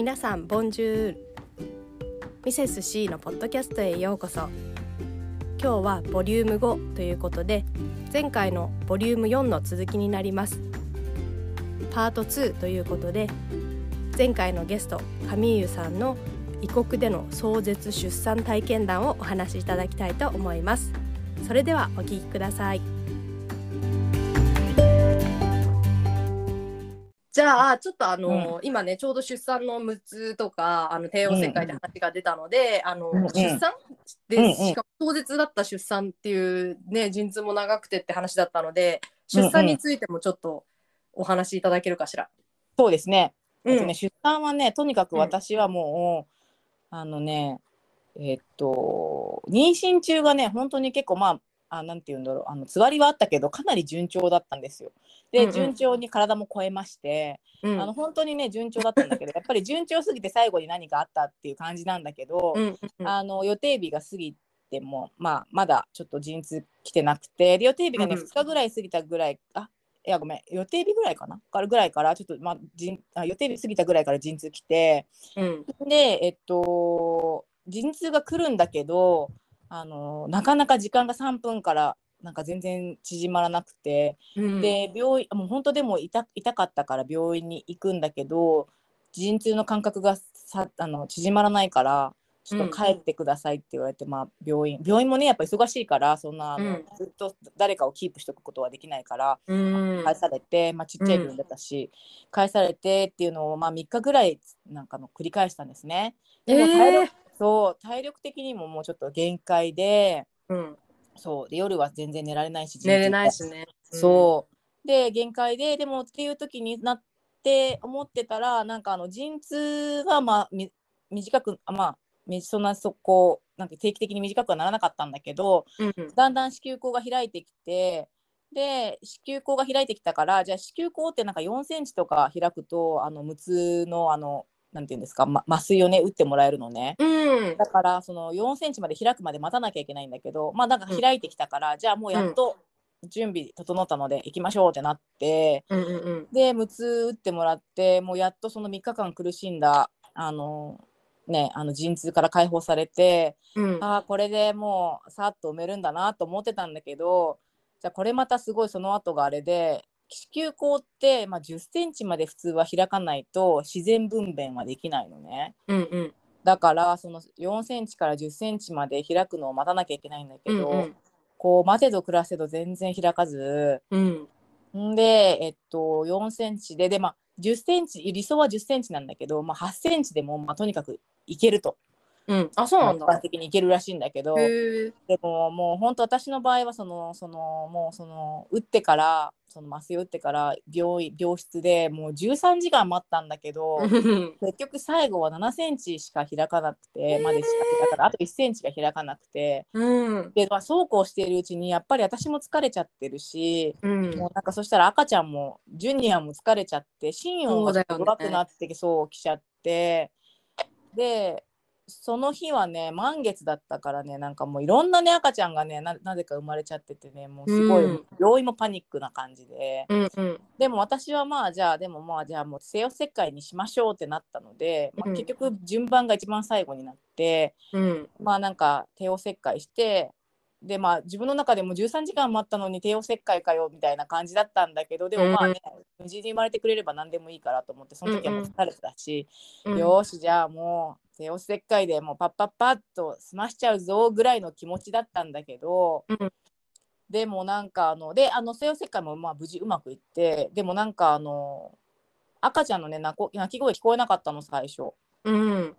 皆さんボンジュール。ミセス C のポッドキャストへようこそ。今日はボリューム5ということで前回のボリューム4の続きになります。パート2ということで前回のゲストカミーユさんの異国での壮絶出産体験談をお話しいただきたいと思います。それではお聞きください。じゃあちょっとあの、うん。今ねちょうど出産の6つとかあの帝王切開で話が出たので、あの、うんうん。出産で、うんうん。しかも壮絶だった出産っていうね陣痛も長くてって話だったので出産についてもちょっとお話しいただけるかしら。そうですね。うん。えっとね出産はね、とにかく私はもう、あのね、えっと、妊娠中がね、本当に結構、まあ、あなんて言うんだろう、あのつわりはあったけど、かなり順調だったんですよ。で、うんうん。順調に体も超えまして、うん。あの本当にね、順調だったんだけど、やっぱり順調すぎて最後に何かあったっていう感じなんだけど、うんうんあの予定日が過ぎても、まあ、まだちょっと陣痛来てなくてで予定日がね、うん2日ぐらい過ぎたぐらいあいやごめん予定日ぐらいかな？からぐらいからちょっと、まあ、陣あ予定日過ぎたぐらいから陣痛来てうん。でえっと陣痛が来るんだけどあのなかなか時間が3分からなんか全然縮まらなくて、うん。で病院もう本当でも痛痛かったから病院に行くんだけど陣痛の間隔がさあの縮まらないからちょっと帰ってくださいって言われて、まあ、病院。病院もねやっぱ忙しいからそんなうん。ずっと誰かをキープしておくことはできないからうん。返されて、まあ、ちっちゃい病院だったし、返されてっていうのを、まあ、3日ぐらいなんかの繰り返したんですね。でもえーそう体力的にももうちょっと限界でうん、そうで夜は全然寝られないし寝れないしね。そう。で、限界で、でもっていう時になって思ってたら、なんかあの陣痛がまあみ短く、あまあ、みそんなそこ、なんか定期的に短くはならなかったんだけど、うんだんだん子宮口が開いてきて、で、子宮口が開いてきたから、じゃあ子宮口ってなんか4センチとか開くと、あの無痛のあの、なんていうんですか、ま、麻酔をね、打ってもらえるのね。うん。だからその4センチまで開くまで待たなきゃいけないんだけどまあなんか開いてきたから、じゃあもうやっと準備整ったので行きましょうってなってうんうんうん。で無痛打ってもらってもうやっとその3日間苦しんだあのねあの陣痛から解放されてうん。ああこれでもうさっと埋めるんだなと思ってたんだけどじゃあこれまたすごいその後があれで子宮口って、まあ、10センチまで普通は開かないと自然分娩はできないのね。うんうん。だからその4センチから10センチまで開くのを待たなきゃいけないんだけど、うんこう待てど暮らせど全然開かず。うん。んでえっと4センチででまあ10センチ理想は10センチなんだけど、まあ、8センチでも、まあ、とにかくいけるとうん。あそうなんだ。的にいけるらしいんだけどでももう本当私の場合はそのそのもうその打ってからその麻酔を打ってから病院病室でもう13時間待ったんだけど。結局最後は7センチしか開かなくて、までしか開かないあと1センチが開かなくて。うん。で、まあ、そうこうしているうちにやっぱり私も疲れちゃってるし、うん。もうなんかそしたら赤ちゃんもジュニアも疲れちゃって心音が弱くなってそうきちゃって。でその日はね満月だったからねなんかもういろんなね赤ちゃんがねななぜか生まれちゃっててねもうすごい、うん。病院もパニックな感じで。うんうん。でも私はまあじゃあでもまあじゃあもう西洋切開にしましょうってなったので、まあうん。結局順番が一番最後になって、うん。まあなんか帝王切開してでまあ自分の中でも13時間待ったのに帝王切開かよみたいな感じだったんだけどでもまあね、無事に生まれてくれれば何でもいいからと思ってその時はもう疲れてたし、うん。よーしじゃあもう帝王切開でもうパッパッパッと済ましちゃうぞぐらいの気持ちだったんだけど、うんでもなんかあのであの西洋切開もまあ無事うまくいってでもなんかあの赤ちゃんのね泣き声聞こえなかったの最初。うん。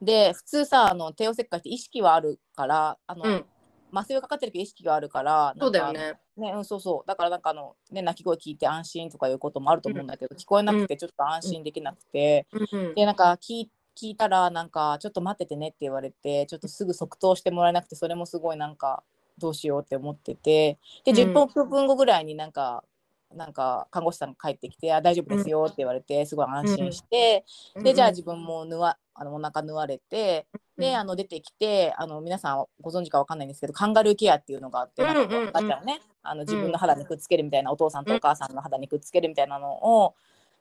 で普通さあの帝王切開って意識はあるからあの、うん。麻酔がかかってるけど意識があるからそうだよね。ね、うん、そうそう。だからなんかあの、ね、泣き声聞いて安心とかいうこともあると思うんだけど、聞こえなくてちょっと安心できなくて、うん。でなんか聞い聞いたらなんかちょっと待っててねって言われてちょっとすぐ即答してもらえなくてそれもすごいなんかどうしようって思っててでうん。10分後ぐらいになんかなんか看護師さんが帰ってきて「あ大丈夫ですよ」って言われてすごい安心して、でじゃあ自分も縫わあのお腹縫われてであの出てきてあの皆さんご存知かわかんないんですけどカンガルーケアっていうのがあって、なんか赤ちゃんをねあの自分の肌にくっつけるみたいな、お父さんとお母さんの肌にくっつけるみたいなのを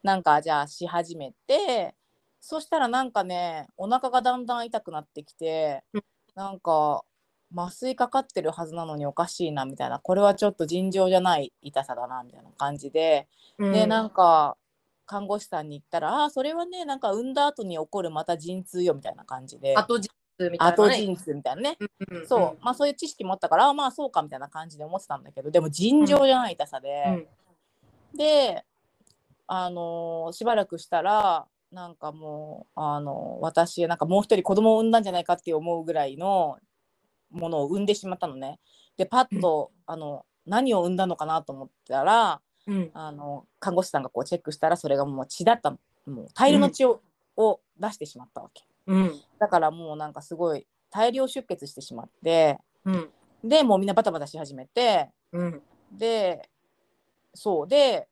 なんかじゃあし始めてそしたらなんかねお腹がだんだん痛くなってきて、うん。なんか麻酔かかってるはずなのにおかしいなみたいなこれはちょっと尋常じゃない痛さだなみたいな感じで、でなんか看護師さんに言ったら「ああそれはねなんか産んだ後に起こるまた陣痛よ」みたいな感じで。後陣痛みたいな、ね。後陣痛みたいなね、うんうんそう。まあそういう知識もあったからあまあそうかみたいな感じで思ってたんだけどでも尋常じゃない痛さで、うん。であのーしばらくしたらなんかもうあのー私なんかもう一人子供を産んだんじゃないかって思うぐらいのものを産んでしまったのね。でパッと、あの何を産んだのかなと思ったらうん。あの看護師さんがこうチェックしたらそれがもう血だったのもう大量の血を,、を出してしまったわけ。うん。だからもうなんかすごい大量出血してしまってうん。でもうみんなバタバタし始めてうん。でそうで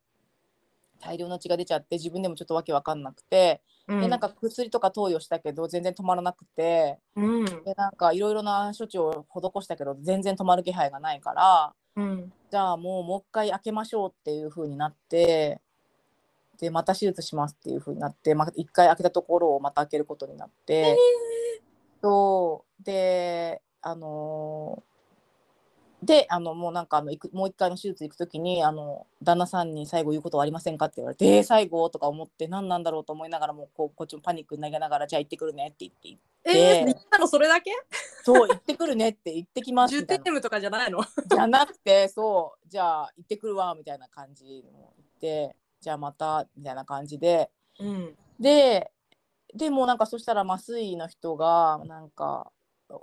大量の血が出ちゃって自分でもちょっとわけわかんなくて、うん。でなんか薬とか投与したけど全然止まらなくてうん。でなんかいろいろな処置を施したけど全然止まる気配がないからうん。じゃあもうもう一回開けましょうっていう風になってでまた手術しますっていう風になって、まあ、一回開けたところをまた開けることになって、そう。であのーであのもうなんかあの行くもう一回の手術行く時にあの旦那さんに最後言うことはありませんかって言われてえー最後？とか思って何なんだろうと思いながらもうこうこっちもパニックになりながらじゃあ行ってくるねって言ってえー、言ったのそれだけ？そう行ってくるねって言ってきます重みたいな。点ムとかじゃないの？じゃなくてそうじゃあ行ってくるわみたいな感じも言ってじゃあまたみたいな感じで。うん。ででもなんかそしたら麻酔の人がなんか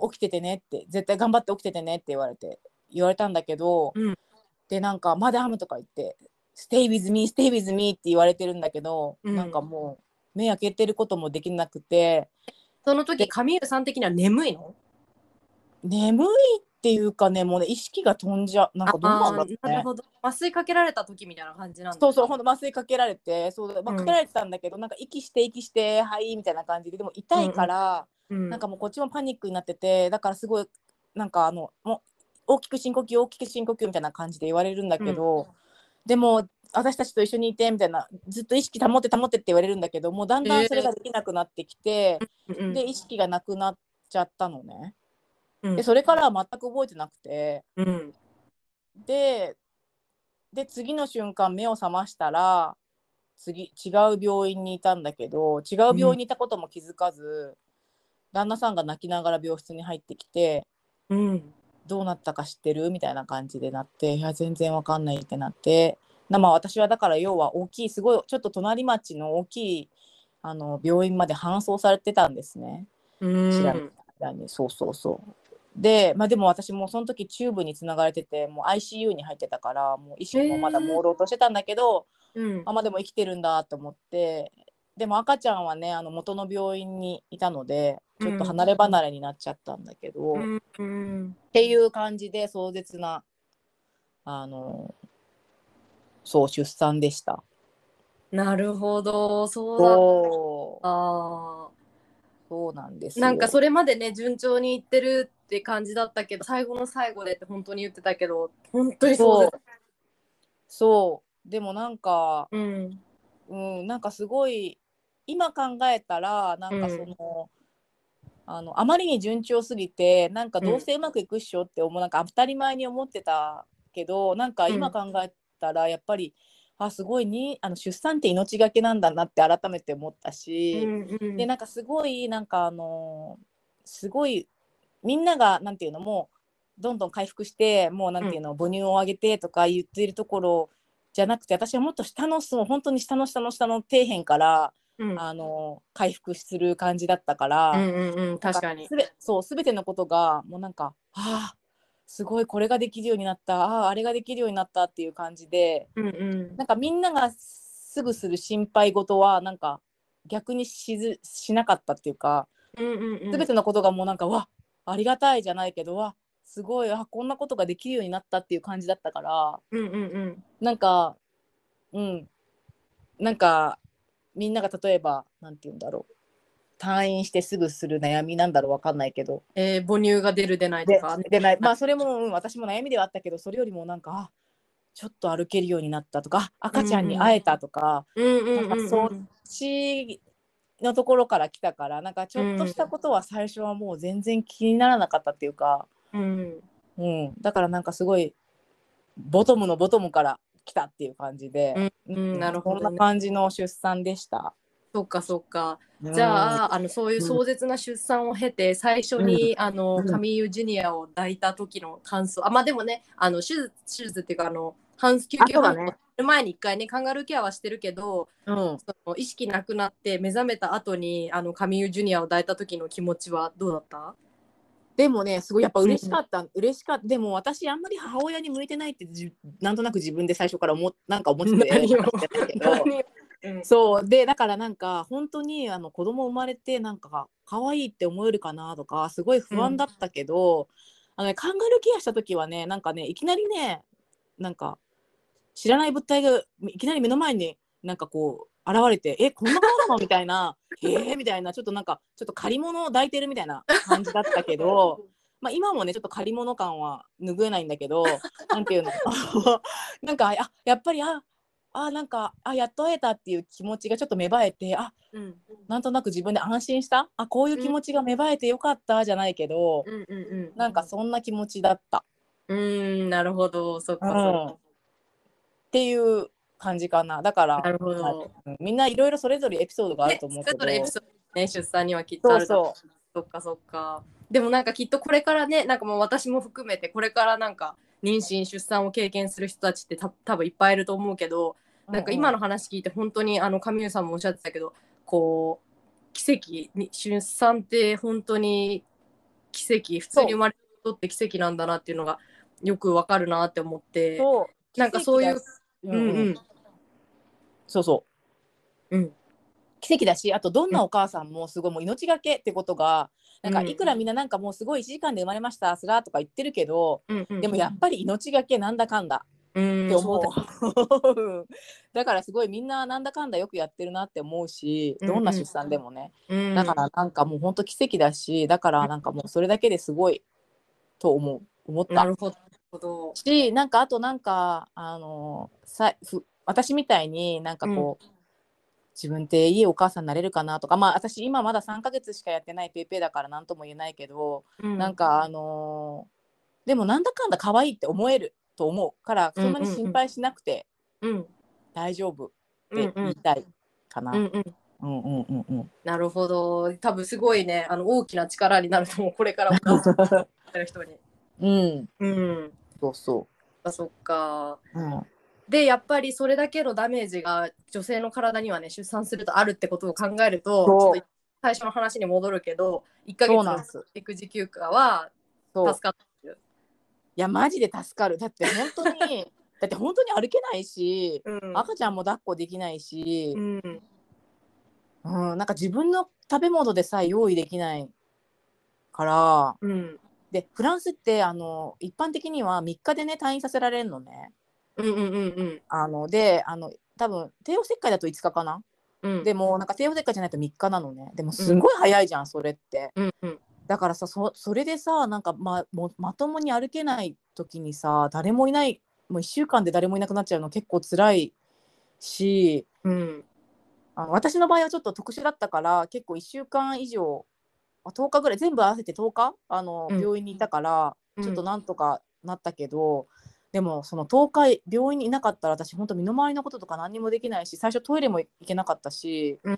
起きててねって絶対頑張って起きててねって言われて言われたんだけど、うん。でなんかマダムとか言って「Stay with me stay with me」って言われてるんだけど、うん。なんかもう目開けてることもできなくてその時カミールさん的には眠いの？眠いっていうかねもうね意識が飛んじゃなんかどうなんだろうね。なるほど。麻酔かけられた時みたいな感じなんだ。そうそう、ほんと麻酔かけられて、そう、まあ、うん。かけられてたんだけど、なんか息して息して、はいみたいな感じで、でも痛いから、うん。なんかもうこっちもパニックになってて、だからすごい、なんかあの、もう大きく深呼吸、大きく深呼吸みたいな感じで言われるんだけど、でも、私たちと一緒にいてみたいな、ずっと意識保って保ってって言われるんだけど、もうだんだんそれができなくなってきて、うんで、意識がなくなっちゃったのね。うん。で、それからは全く覚えてなくて、うん。でで次の瞬間目を覚ましたら次違う病院にいたんだけど違う病院にいたことも気づかず、旦那さんが泣きながら病室に入ってきてうん「どうなったか知ってる?」みたいな感じでなって「いや全然わかんない」ってなって。なまあ私はだから要は大きいすごいちょっと隣町の大きいあの病院まで搬送されてたんですね。うん。知らない間に。そうそうそう。でまあでも私もその時チューブにつながれててもう ICU に入ってたからもう意識もまだ朦朧としてたんだけど、うん。あまあでも生きてるんだと思って。でも赤ちゃんはねあの元の病院にいたのでちょっと離れ離れになっちゃったんだけど、っうん。うん。ていう感じで壮絶なあのそう出産でした。なるほど。そうだあそう。なんですなんかそれまでね順調にいってるって感じだったけど最後の最後でって本当に言ってたけど本当にそうそう。でもなんかうん。うん、なんかすごい今考えたらなんかその、あのあまりに順調すぎてなんかどうせうまくいくっしょって思う、なんか当たり前に思ってたけどなんか今考えたらやっぱり、あすごいにあの出産って命がけなんだなって改めて思ったし、うんうん。でなんかすごいなんかあのすごいみんながなんていうのもうどんどん回復してもうなんていうの、母乳を上げてとか言っているところじゃなくて私はもっと下のそう本当に下の下の下の底辺から、うん。あの回復する感じだったから、うんうんうん。確かに。すべそう全てのことがもうなんかああすごいこれができるようになった。あああれができるようになったっていう感じでうんうん。なんかみんながすぐする心配事はなんか逆にしずしなかったっていうか、うんうんうん。全てのことがもうなんかわありがたいじゃないけどわすごいあこんなことができるようになったっていう感じだったからうんうんうん。なんかうん。なんかみんなが例えばなんて言うんだろう。退院してすぐする悩みなんだろうわかんないけど。えー母乳が出る出ないとでか。でない。まあそれも、うん、私も悩みではあったけどそれよりもなんかあちょっと歩けるようになったとかあ赤ちゃんに会えたとか、うんなんかそうちのところから来たからなんかちょっとしたことは最初はもう全然気にならなかったっていうか、うん。うん、だからなんかすごいボトムのボトムから来たっていう感じで、うんうんなるほどね。そんな感じの出産でした。そっかそっか。じゃああのそういう壮絶な出産を経て最初に、あのうん。カミーユジュニアを抱いた時の感想。あまあでもねあの手術手術っていうかあの半救急搬送する前に一回ねカンガルーケアはしてるけどうん、その意識なくなって目覚めた後にあのカミーユジュニアを抱いた時の気持ちはどうだった？でもねすごいやっぱ嬉しかった、嬉しかった。でも私あんまり母親に向いてないってじなんとなく自分で最初から思っなんか思ってたけど。うん。そう。でだからなんか本当にあの子供生まれてなんか可愛いって思えるかなとかすごい不安だったけど、あのね、カンガルーケアした時はねなんかねいきなりねなんか知らない物体がいきなり目の前になんかこう現れて「えこんな顔なの? 」みたいな「へえ」みたいな。ちょっとなんかちょっと借り物を抱いてるみたいな感じだったけど。まあ、今もねちょっと借り物感は拭えないんだけど なんていうの？なんかあやっぱりああなんかあやっと会えたっていう気持ちがちょっと芽生えてあうん。なんとなく自分で安心した？あこういう気持ちが芽生えてよかったじゃないけど、うんうんうんなんかそんな気持ちだった。うんなるほど。そっかそっうん。っていう感じかな。だからかなるほど。みんないろいろそれぞれエピソードがあると思うけど、それぞれエピソードね出産にはきっとあるそう。そっかそっか。でもなんかきっとこれからねなんかもう私も含めてこれからなんか妊娠出産を経験する人たちってた多分いっぱいいると思うけど、なんか今の話聞いて本当にあの神生さんもおっしゃってたけどこう奇跡に出産って本当に奇跡普通に生まれることって奇跡なんだなっていうのがよくわかるなって思ってなんかそういううんうんそうそう。うん。奇跡だしあとどんなお母さんもすごいもう命がけってことが、なんかうんいくらみんななんかもうすごい1時間で生まれましたすらとか言ってるけど、うんうんでもやっぱり命がけなんだかんだうんって思う。そう。だからすごいみんななんだかんだよくやってるなって思うしうんうん。どんな出産でもね、うん。だからなんかもうほんと奇跡だしだからなんかもうそれだけですごいと思う。思った。なるほど。しなんかあとなんかあのさふ私みたいになんかこう、自分っていいお母さんになれるかなとかまあ私今まだ3ヶ月しかやってないペイペイだから何とも言えないけど、なんかあのーでもなんだかんだ可愛いって思えると思うからそんなに心配しなくてうん大丈夫っうんうん。て言いたいかな。うんうん。うんうんうんうん。なるほど。多分すごいねあの大きな力になると思うこれからお母さんになる人に。うん、うん。そうそあそっか。う。うん、でやっぱりそれだけのダメージが女性の体にはね出産するとあるってことを考えるとちょっと最初の話に戻るけど1ヶ月の。育児休暇は。助かってる。いやマジで助かる。だって本当に だって本当に歩けないし、うん赤ちゃんも抱っこできないしう、んうん、なんか自分の食べ物でさえ用意できないから。うんでフランスってあの一般的には3日でね退院させられるのね。うんうんうんうん。あのであの多分帝王切開だと5日かな？うん。でもなんか帝王切開じゃないと3日なのね。でもすごい早いじゃん、それって。うんうん。だからさそそれでさなんかまもまともに歩けない時にさ誰もいないもう1週間で誰もいなくなっちゃうの結構辛いし。うん。あの私の場合はちょっと特殊だったから結構1週間以上あ10日ぐらい全部合わせて10日？あの、うん。病院にいたからうんちょっとなんとかなったけど、でもその10日病院にいなかったら私本当身の回りのこととか何にもできないし最初トイレも行けなかったしうんっ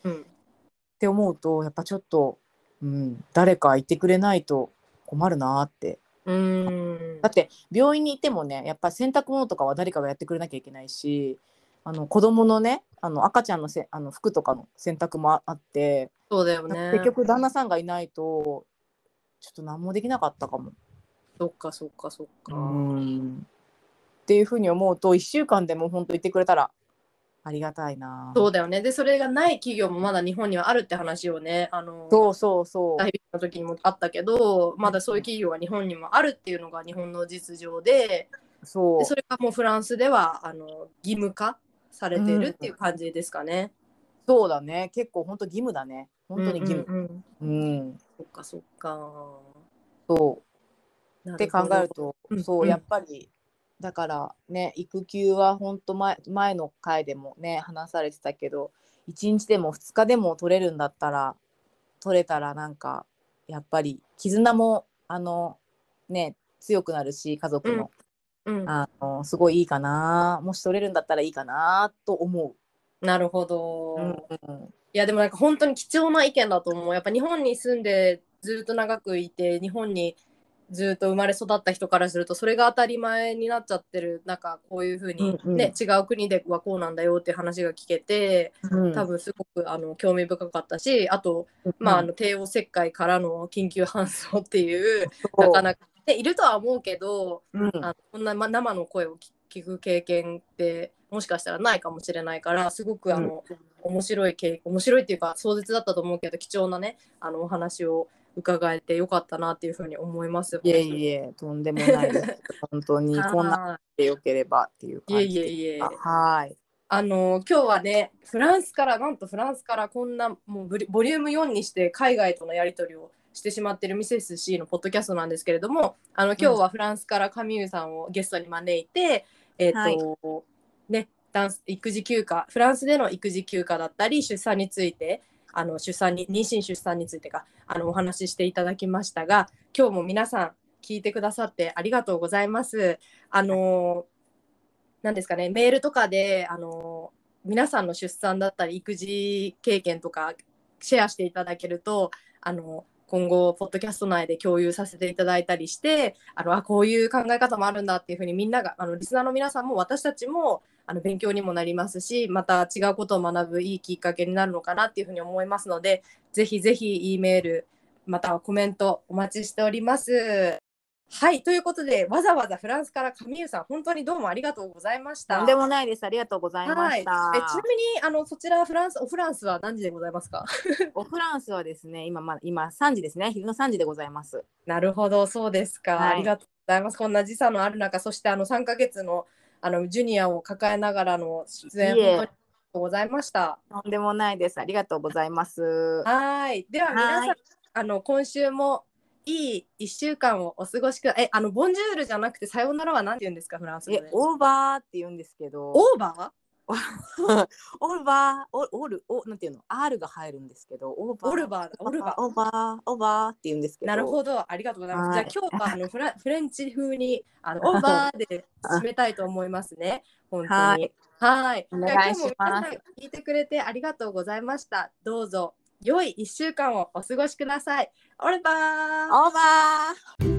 て思うとやっぱちょっと、うん、誰かいてくれないと困るなってうんだって病院にいてもねやっぱ洗濯物とかは誰かがやってくれなきゃいけないしあの子供のねあの赤ちゃんのせあの服とかの洗濯もああって、そうだよね。結局旦那さんがいないとちょっと何もできなかったかも。そっかそっかそっか。うんっていうふうに思うと1週間でも本当言ってくれたらありがたいな。そうだよね。で、それがない企業もまだ日本にはあるって話をね、あの、そうそうそう。大の時にもあったけど、まだそういう企業が日本にもあるっていうのが日本の実情で、そう。でそれがもうフランスではあの義務化されてるっていう感じですかね。そうだね。結構本当義務だね。本当に義務。うんうんうん。うん。そっかそっか。そう。って考えると、うん。そう、うん。やっぱりだからね育休は本当前前の回でもね話されてたけど1日でも2日でも取れるんだったら取れたらなんかやっぱり絆もあのね強くなるし家族の,、うん、あのすごいいいかな。もし取れるんだったらいいかなと思なるほど、う。うん。いやでもなんか本当に貴重な意見だと思う。やっぱ日本に住んでずっと長くいて日本にずっと生まれ育った人からするとそれが当たり前になっちゃってる中こういうふうに、ねうんうん。違う国ではこうなんだよっていう話が聞けてうん。多分すごくあの興味深かったしあと、まあ、あの帝王切開からの緊急搬送っていうなかなか、ね、いるとは思うけどうん。あのこんな、ま、生の声を聞聞く経験ってもしかしたらないかもしれないからすごくあの、面白い経面白いっていうか壮絶だったと思うけど貴重なねあのお話を伺えてよかったなっていうふうに思います。いえいえとんでもないです。本当にこんなはでよければっていういいえ感じいえいえ。はい。あの今日はねフランスからなんとフランスからこんなもうボリューム4にして海外とのやり取りをしてしまってるミセス C のポッドキャストなんですけれどもあの今日はフランスからカミューさんをゲストに招いて、えっ、と、ねダンス育児休暇フランスでの育児休暇だったり出産についてあの出産に妊娠出産についてかあのお話ししていただきましたが今日も皆さん聞いてくださってありがとうございます。あのなんですかねメールとかであの皆さんの出産だったり育児経験とかシェアしていただけるとあの今後ポッドキャスト内で共有させていただいたりしてあのあこういう考え方もあるんだっていうふうにみんながあのリスナーの皆さんも私たちもあの勉強にもなりますしまた違うことを学ぶいいきっかけになるのかなっていうふうに思いますのでぜひぜひ E メールまたはコメントお待ちしております。はいということでわざわざフランスからカミューさん本当にどうもありがとうございました。とんでもないです。ありがとうございまはい、えちした、なみにあのそちらフランスオフランスは何時でございますか？おフランスはですね今まあ今3時ですね。昼の3時でございます。なるほどそうですか、はい。ありがとうございます。こんな時差のある中そしてあの3ヶ月のあのジュニアを抱えながらの出演本当にありがとうございました。とんでもないです。ありがとうございます。はい。では皆さんはいあの今週もいい1週間をお過ごしくだえあのボンジュールじゃなくてさようならは何て言うんですかフランス語で？えオーバーって言うんですけどオーバオーバー オオルおなんていうの？R が入るんですけどオーバーオルバーオルバーオーバーオーバーって言うんですけどなるほど、ありがとうございます。はいじゃあ今日はあのフラフレンチ風にあの オーバーで締めたいと思いますね。本当に。ははいい。お願いします聞いてくれてありがとうございました。どうぞ良い一週間をお過ごしください。Olva! Olva!